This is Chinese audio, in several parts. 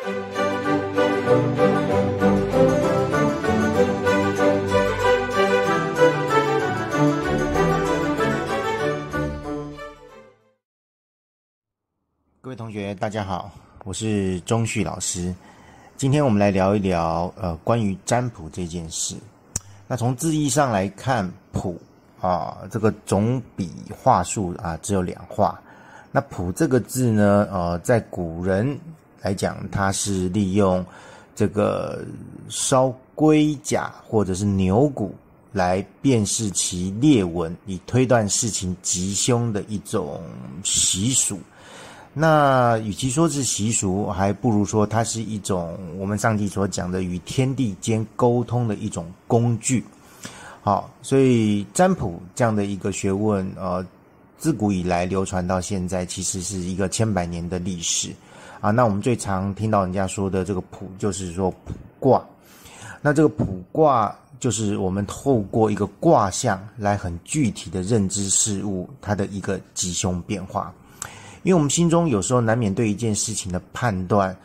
各位同学，大家好，我是钟旭老师。今天我们来聊一聊呃关于占卜这件事。那从字义上来看，卜啊这个总笔画数啊只有两画。那卜这个字呢，呃在古人来讲，它是利用这个烧龟甲或者是牛骨来辨识其裂纹，以推断事情吉凶的一种习俗。那与其说是习俗，还不如说它是一种我们上帝所讲的与天地间沟通的一种工具。好，所以占卜这样的一个学问，呃，自古以来流传到现在，其实是一个千百年的历史啊。那我们最常听到人家说的这个卜，就是说卜卦。那这个卜卦，就是我们透过一个卦象来很具体的认知事物它的一个吉凶变化。因为我们心中有时候难免对一件事情的判断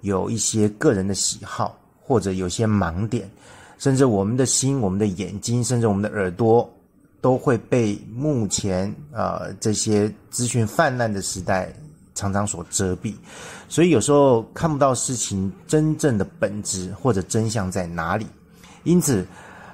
有一些个人的喜好，或者有些盲点，甚至我们的心、我们的眼睛，甚至我们的耳朵，都会被目前呃这些资讯泛滥的时代常常所遮蔽，所以有时候看不到事情真正的本质或者真相在哪里。因此，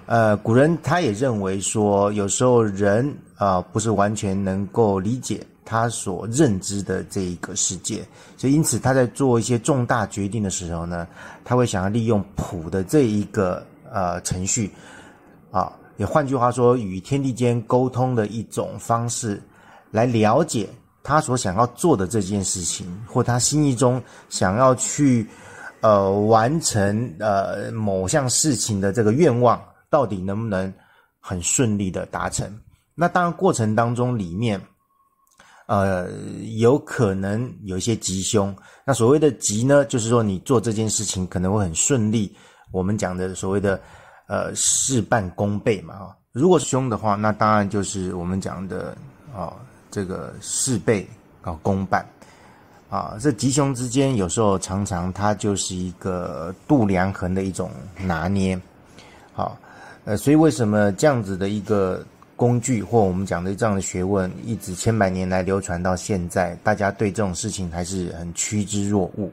呃，古人他也认为说，有时候人啊不是完全能够理解。他所认知的这一个世界，所以因此他在做一些重大决定的时候呢，他会想要利用谱的这一个呃程序，啊，也换句话说，与天地间沟通的一种方式，来了解他所想要做的这件事情，或他心意中想要去呃完成呃某项事情的这个愿望，到底能不能很顺利的达成？那当然过程当中里面。呃，有可能有一些吉凶。那所谓的吉呢，就是说你做这件事情可能会很顺利。我们讲的所谓的呃事半功倍嘛，哈。如果凶的话，那当然就是我们讲的啊这个事倍啊功半啊。这吉凶之间有时候常常它就是一个度量衡的一种拿捏。好，呃，所以为什么这样子的一个？工具或我们讲的这样的学问，一直千百年来流传到现在，大家对这种事情还是很趋之若鹜，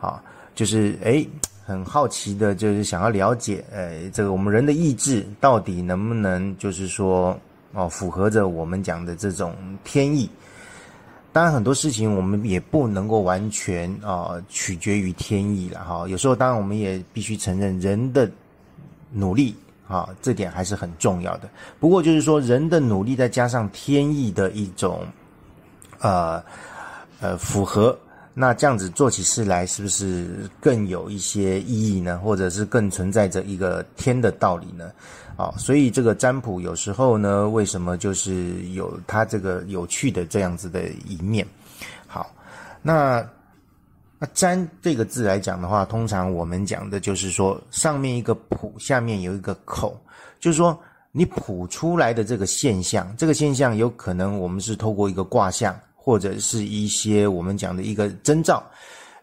啊，就是诶很好奇的，就是想要了解，呃，这个我们人的意志到底能不能，就是说，哦，符合着我们讲的这种天意。当然，很多事情我们也不能够完全啊取决于天意了，哈。有时候，当然我们也必须承认人的努力。啊，这点还是很重要的。不过就是说，人的努力再加上天意的一种，呃呃符合，那这样子做起事来是不是更有一些意义呢？或者是更存在着一个天的道理呢？啊，所以这个占卜有时候呢，为什么就是有它这个有趣的这样子的一面？好，那。那“占”这个字来讲的话，通常我们讲的就是说，上面一个“卜”，下面有一个“口”，就是说你卜出来的这个现象，这个现象有可能我们是透过一个卦象，或者是一些我们讲的一个征兆，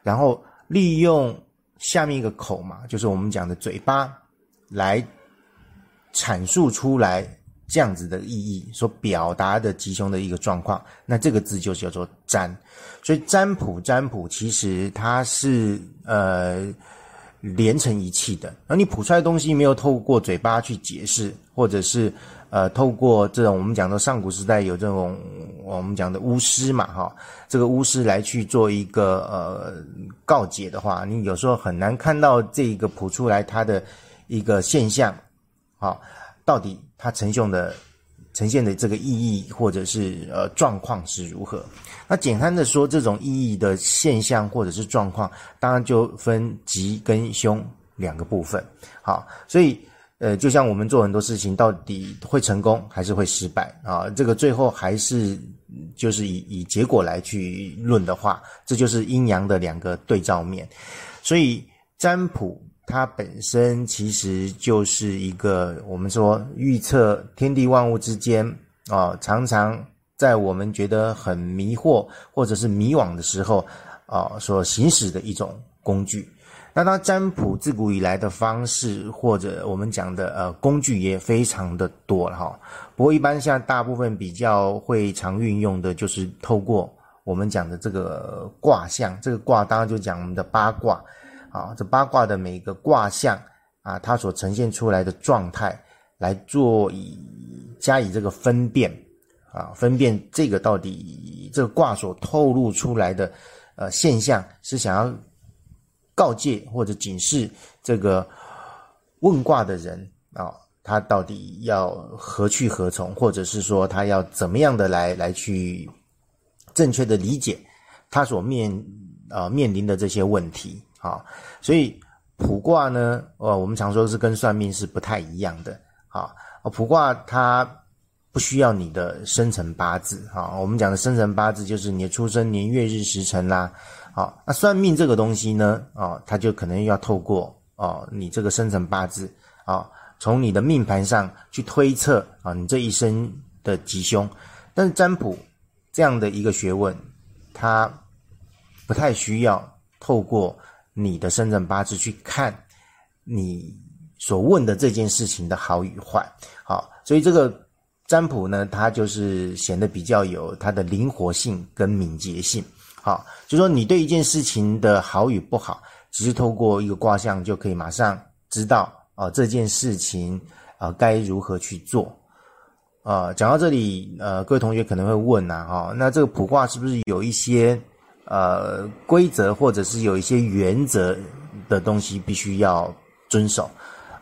然后利用下面一个“口”嘛，就是我们讲的嘴巴来阐述出来。这样子的意义所表达的吉凶的一个状况，那这个字就叫做占。所以占卜占卜其实它是呃连成一气的。而你谱出来的东西没有透过嘴巴去解释，或者是呃透过这种我们讲的上古时代有这种我们讲的巫师嘛哈，这个巫师来去做一个呃告解的话，你有时候很难看到这个谱出来它的一个现象，好。到底它呈现的呈现的这个意义，或者是呃状况是如何？那简单的说，这种意义的现象或者是状况，当然就分吉跟凶两个部分。好，所以呃，就像我们做很多事情，到底会成功还是会失败啊？这个最后还是就是以以结果来去论的话，这就是阴阳的两个对照面。所以占卜。它本身其实就是一个我们说预测天地万物之间啊，常常在我们觉得很迷惑或者是迷惘的时候啊所行使的一种工具。那它占卜自古以来的方式，或者我们讲的呃工具也非常的多了哈。不过一般像大部分比较会常运用的就是透过我们讲的这个卦象，这个卦当然就讲我们的八卦啊，这八卦的每一个卦象啊，它所呈现出来的状态来做以加以这个分辨啊，分辨这个到底这个卦所透露出来的呃现象是想要。告诫或者警示这个问卦的人啊，他到底要何去何从，或者是说他要怎么样的来来去正确的理解他所面啊面临的这些问题啊。所以卜卦呢，呃，我们常说是跟算命是不太一样的啊。卜卦它不需要你的生辰八字啊，我们讲的生辰八字就是你的出生年月日时辰啦。好，那算命这个东西呢？啊，它就可能要透过啊，你这个生辰八字啊，从你的命盘上去推测啊，你这一生的吉凶。但是占卜这样的一个学问，它不太需要透过你的生辰八字去看你所问的这件事情的好与坏。好，所以这个占卜呢，它就是显得比较有它的灵活性跟敏捷性。好，就说你对一件事情的好与不好，只是透过一个卦象就可以马上知道啊，这件事情啊该如何去做啊。讲到这里，呃，各位同学可能会问呐，哈，那这个卜卦是不是有一些呃规则或者是有一些原则的东西必须要遵守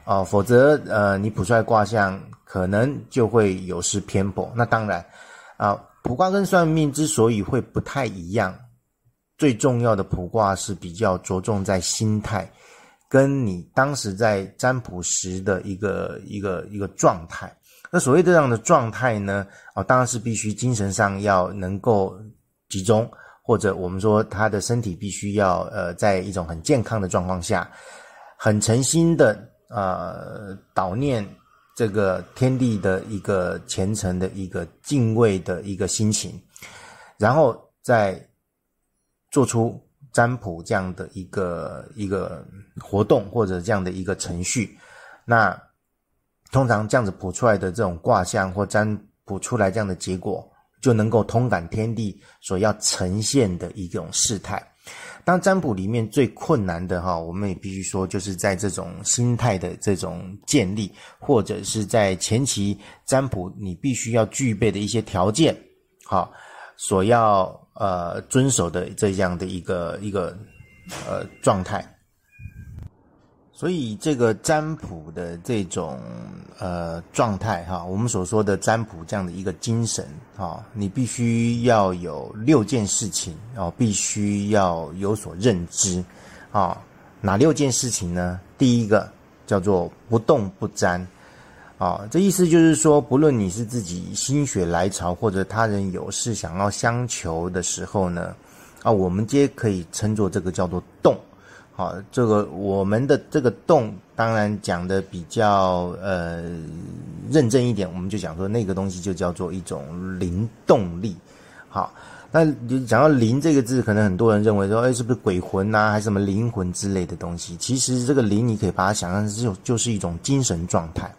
啊？否则，呃，你卜出来卦象可能就会有失偏颇。那当然啊，卜卦跟算命之所以会不太一样。最重要的卜卦是比较着重在心态，跟你当时在占卜时的一个一个一个状态。那所谓这样的状态呢，啊，当然是必须精神上要能够集中，或者我们说他的身体必须要呃在一种很健康的状况下，很诚心的呃悼念这个天地的一个虔诚的一个敬畏的一个心情，然后再。做出占卜这样的一个一个活动或者这样的一个程序，那通常这样子卜出来的这种卦象或占卜出来这样的结果，就能够通感天地所要呈现的一种事态。当占卜里面最困难的哈，我们也必须说，就是在这种心态的这种建立，或者是在前期占卜你必须要具备的一些条件，好。所要呃遵守的这样的一个一个呃状态，所以这个占卜的这种呃状态哈，我们所说的占卜这样的一个精神哈，你必须要有六件事情哦，必须要有所认知啊，哪六件事情呢？第一个叫做不动不占。啊，这意思就是说，不论你是自己心血来潮，或者他人有事想要相求的时候呢，啊，我们皆可以称作这个叫做动。好，这个我们的这个动，当然讲的比较呃认真一点，我们就讲说那个东西就叫做一种灵动力。好，那就讲到灵这个字，可能很多人认为说，哎，是不是鬼魂呐，还是什么灵魂之类的东西？其实这个灵，你可以把它想象成就就是一种精神状态。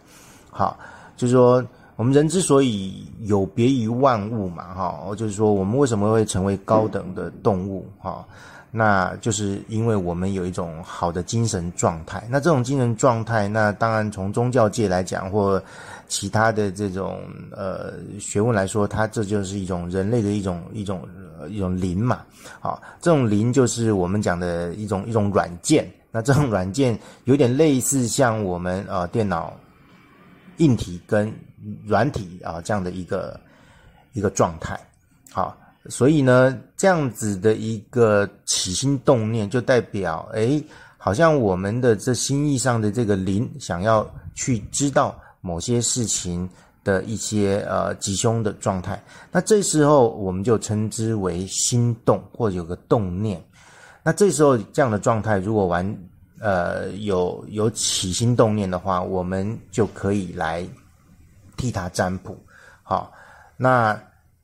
好，就是说，我们人之所以有别于万物嘛，哈，就是说，我们为什么会成为高等的动物，哈，那就是因为我们有一种好的精神状态。那这种精神状态，那当然从宗教界来讲，或其他的这种呃学问来说，它这就是一种人类的一种一种一种灵嘛，好，这种灵就是我们讲的一种一种软件。那这种软件有点类似像我们呃电脑。硬体跟软体啊，这样的一个一个状态，好，所以呢，这样子的一个起心动念，就代表，哎，好像我们的这心意上的这个灵，想要去知道某些事情的一些呃吉凶的状态，那这时候我们就称之为心动，或者有个动念，那这时候这样的状态，如果完。呃，有有起心动念的话，我们就可以来替他占卜。好，那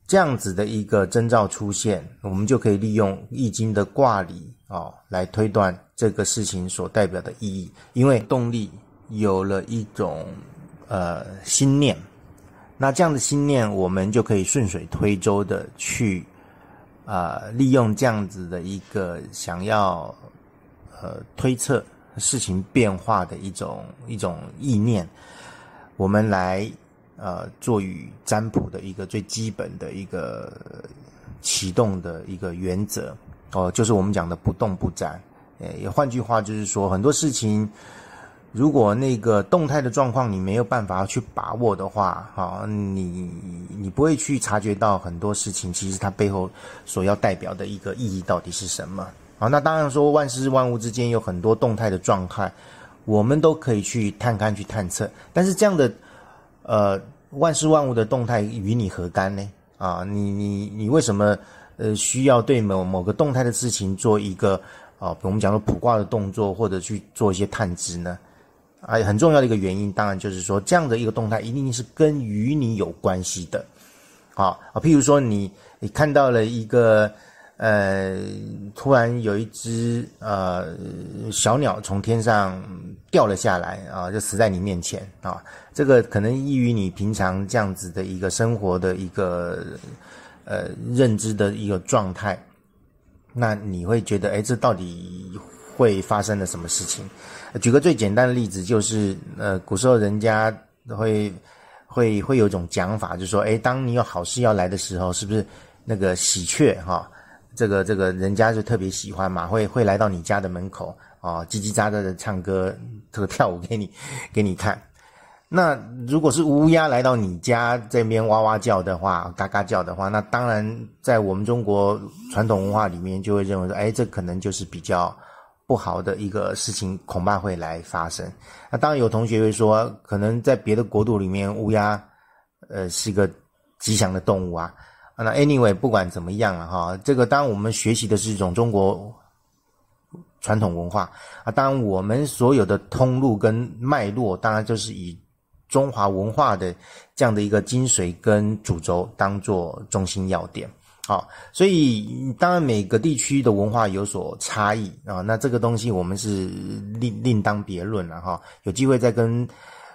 这样子的一个征兆出现，我们就可以利用《易经》的卦理啊，来推断这个事情所代表的意义。因为动力有了一种呃心念，那这样的心念，我们就可以顺水推舟的去啊，利用这样子的一个想要呃推测事情变化的一种一种意念，我们来。呃，做与占卜的一个最基本的一个启动的一个原则哦，就是我们讲的不动不占。也换句话就是说，很多事情如果那个动态的状况你没有办法去把握的话，哈，你你不会去察觉到很多事情其实它背后所要代表的一个意义到底是什么啊？那当然说万事万物之间有很多动态的状态，我们都可以去探勘去探测，但是这样的。呃，万事万物的动态与你何干呢？啊，你你你为什么呃需要对某某个动态的事情做一个啊，我们讲说卜卦的动作，或者去做一些探知呢？啊，很重要的一个原因，当然就是说这样的一个动态一定是跟与你有关系的。啊啊，譬如说你你看到了一个。呃，突然有一只呃小鸟从天上掉了下来啊，就死在你面前啊。这个可能异于你平常这样子的一个生活的一个呃认知的一个状态。那你会觉得，哎，这到底会发生了什么事情？举个最简单的例子，就是呃，古时候人家会会会有一种讲法，就说，哎，当你有好事要来的时候，是不是那个喜鹊哈？这个这个人家就特别喜欢嘛，会会来到你家的门口啊，叽叽喳喳的唱歌，这个跳舞给你给你看。那如果是乌鸦来到你家这边哇哇叫的话，嘎嘎叫的话，那当然在我们中国传统文化里面就会认为说，哎，这可能就是比较不好的一个事情，恐怕会来发生。那当然有同学会说，可能在别的国度里面，乌鸦呃是一个吉祥的动物啊。那 anyway，不管怎么样了哈，这个当我们学习的是一种中国传统文化啊，当然我们所有的通路跟脉络，当然就是以中华文化的这样的一个精髓跟主轴当做中心要点。好，所以当然每个地区的文化有所差异啊，那这个东西我们是另另当别论了哈，有机会再跟。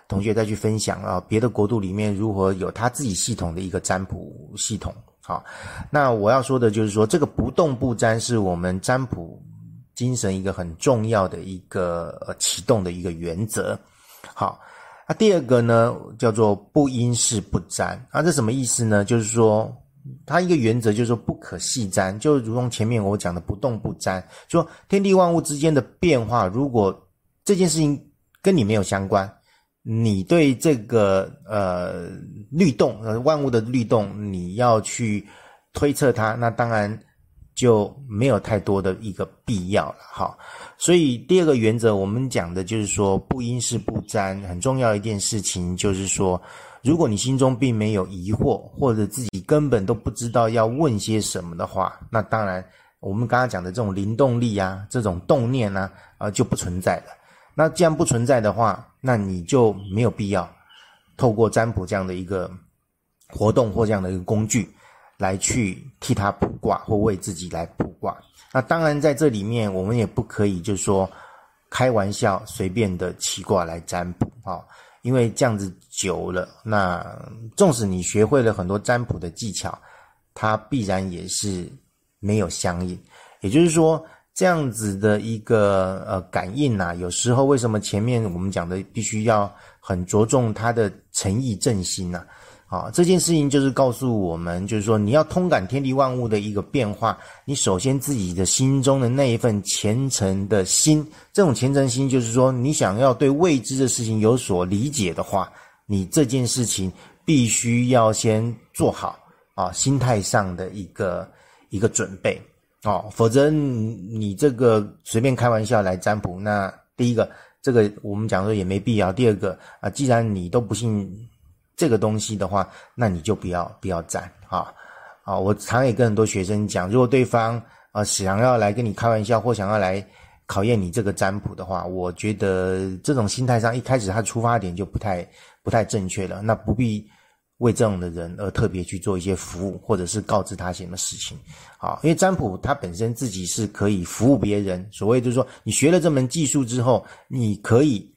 同学再去分享啊，别的国度里面如何有他自己系统的一个占卜系统。好，那我要说的就是说，这个不动不占是我们占卜精神一个很重要的一个呃启动的一个原则。好，那第二个呢叫做不因事不占啊，这什么意思呢？就是说，它一个原则就是说不可细占，就如同前面我讲的不动不占，说天地万物之间的变化，如果这件事情跟你没有相关。你对这个呃律动呃万物的律动，你要去推测它，那当然就没有太多的一个必要了哈。所以第二个原则，我们讲的就是说不因事不占，很重要一件事情就是说，如果你心中并没有疑惑，或者自己根本都不知道要问些什么的话，那当然我们刚刚讲的这种灵动力啊，这种动念啊，啊就不存在了。那既然不存在的话，那你就没有必要透过占卜这样的一个活动或这样的一个工具来去替他卜卦或为自己来卜卦。那当然在这里面，我们也不可以就是说开玩笑随便的起卦来占卜啊，因为这样子久了，那纵使你学会了很多占卜的技巧，它必然也是没有相应。也就是说。这样子的一个呃感应呐，有时候为什么前面我们讲的必须要很着重他的诚意正心呐？啊这件事情就是告诉我们，就是说你要通感天地万物的一个变化，你首先自己的心中的那一份虔诚的心，这种虔诚心就是说，你想要对未知的事情有所理解的话，你这件事情必须要先做好啊，心态上的一个一个准备。哦，否则你这个随便开玩笑来占卜，那第一个这个我们讲说也没必要。第二个啊，既然你都不信这个东西的话，那你就不要不要占啊啊！我常也跟很多学生讲，如果对方啊想要来跟你开玩笑，或想要来考验你这个占卜的话，我觉得这种心态上一开始他出发点就不太不太正确了，那不必。为这种的人而特别去做一些服务，或者是告知他什么事情。啊，因为占卜它本身自己是可以服务别人，所谓就是说，你学了这门技术之后，你可以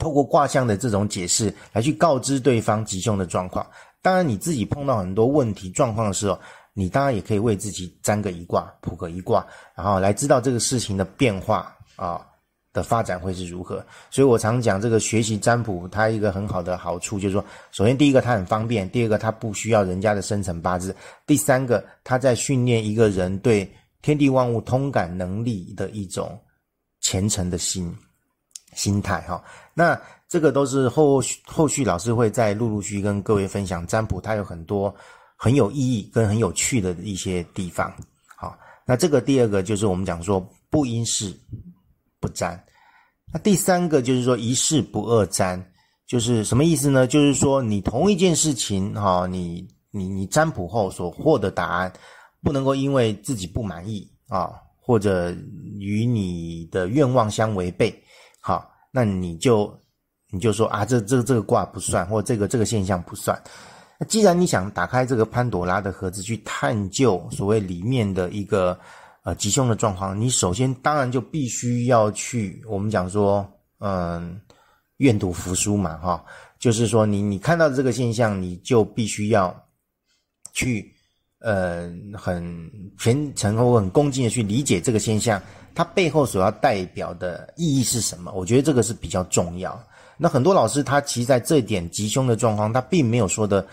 透过卦象的这种解释来去告知对方吉凶的状况。当然，你自己碰到很多问题状况的时候，你当然也可以为自己占个一卦，卜个一卦，然后来知道这个事情的变化啊的发展会是如何。所以我常讲，这个学习占卜，它一个很好的好处就是说，首先第一个它很方便，第二个它不需要人家的生辰八字，第三个它在训练一个人对天地万物通感能力的一种虔诚的心心态哈。那这个都是后后续老师会再陆陆续跟各位分享占卜，它有很多很有意义跟很有趣的一些地方。好，那这个第二个就是我们讲说不因事不占。那第三个就是说一事不二占，就是什么意思呢？就是说你同一件事情哈，你你你占卜后所获得答案，不能够因为自己不满意啊，或者与你的愿望相违背，好，那你就。你就说啊，这这这个卦不算，或这个这个现象不算。那既然你想打开这个潘朵拉的盒子去探究所谓里面的一个呃吉凶的状况，你首先当然就必须要去我们讲说，嗯，愿赌服输嘛，哈，就是说你你看到这个现象，你就必须要去呃很虔诚或很恭敬的去理解这个现象，它背后所要代表的意义是什么？我觉得这个是比较重要。那很多老师他其实在这点吉凶的状况，他并没有说的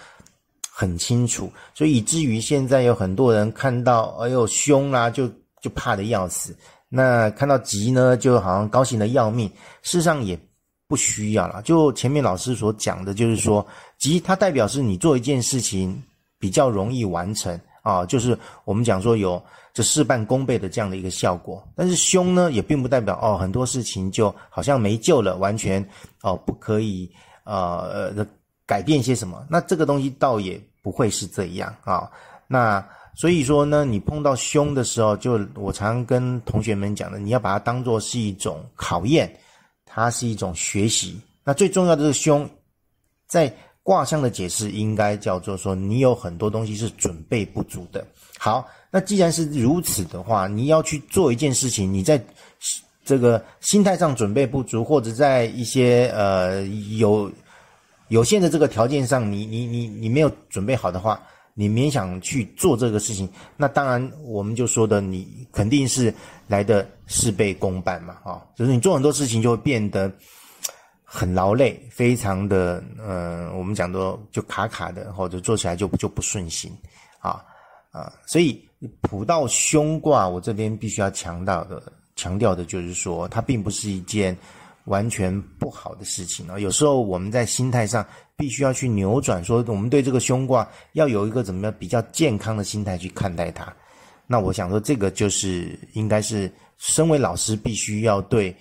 很清楚，所以以至于现在有很多人看到哎呦凶啦，就就怕的要死；那看到吉呢，就好像高兴的要命。事实上也不需要了。就前面老师所讲的，就是说吉它代表是你做一件事情比较容易完成啊，就是我们讲说有。这事半功倍的这样的一个效果，但是凶呢，也并不代表哦，很多事情就好像没救了，完全哦不可以呃呃改变些什么。那这个东西倒也不会是这样啊。那所以说呢，你碰到凶的时候，就我常跟同学们讲的，你要把它当做是一种考验，它是一种学习。那最重要的是凶，在卦象的解释应该叫做说，你有很多东西是准备不足的。好。那既然是如此的话，你要去做一件事情，你在这个心态上准备不足，或者在一些呃有有限的这个条件上，你你你你没有准备好的话，你勉强去做这个事情，那当然我们就说的，你肯定是来的事倍功半嘛，啊，就是你做很多事情就会变得很劳累，非常的呃，我们讲的就卡卡的，或者做起来就就不顺心，啊啊，所以。卜到凶卦，我这边必须要强调的，强调的就是说，它并不是一件完全不好的事情啊。有时候我们在心态上必须要去扭转，说我们对这个凶卦要有一个怎么样比较健康的心态去看待它。那我想说，这个就是应该是身为老师必须要对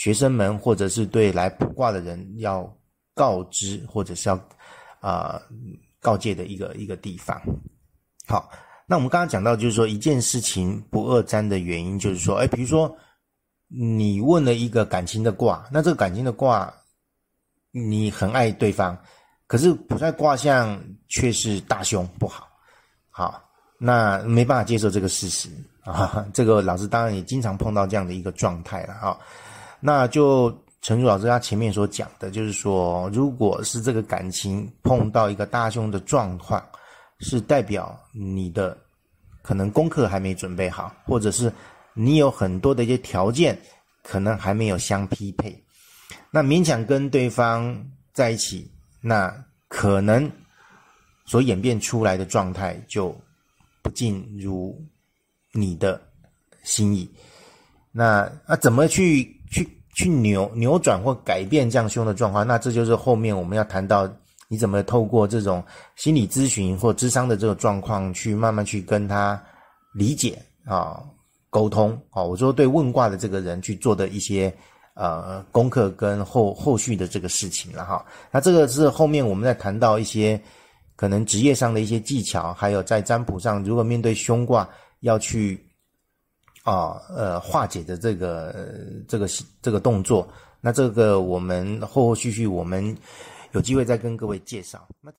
学生们，或者是对来卜卦的人要告知，或者是要啊告诫的一个一个地方。好。那我们刚刚讲到，就是说一件事情不二占的原因，就是说，哎，比如说你问了一个感情的卦，那这个感情的卦，你很爱对方，可是卜在卦象却是大凶不好，好，那没办法接受这个事实啊。这个老师当然也经常碰到这样的一个状态了啊。那就陈如老师他前面所讲的，就是说，如果是这个感情碰到一个大凶的状况。是代表你的可能功课还没准备好，或者是你有很多的一些条件可能还没有相匹配，那勉强跟对方在一起，那可能所演变出来的状态就不尽如你的心意。那那怎么去去去扭扭转或改变这样凶的状况？那这就是后面我们要谈到。你怎么透过这种心理咨询或智商的这个状况，去慢慢去跟他理解啊，沟通啊？我说对问卦的这个人去做的一些呃功课跟后后续的这个事情了哈。那这个是后面我们在谈到一些可能职业上的一些技巧，还有在占卜上，如果面对凶卦要去啊呃化解的这个这个这个动作，那这个我们后后续续我们。有机会再跟各位介绍。那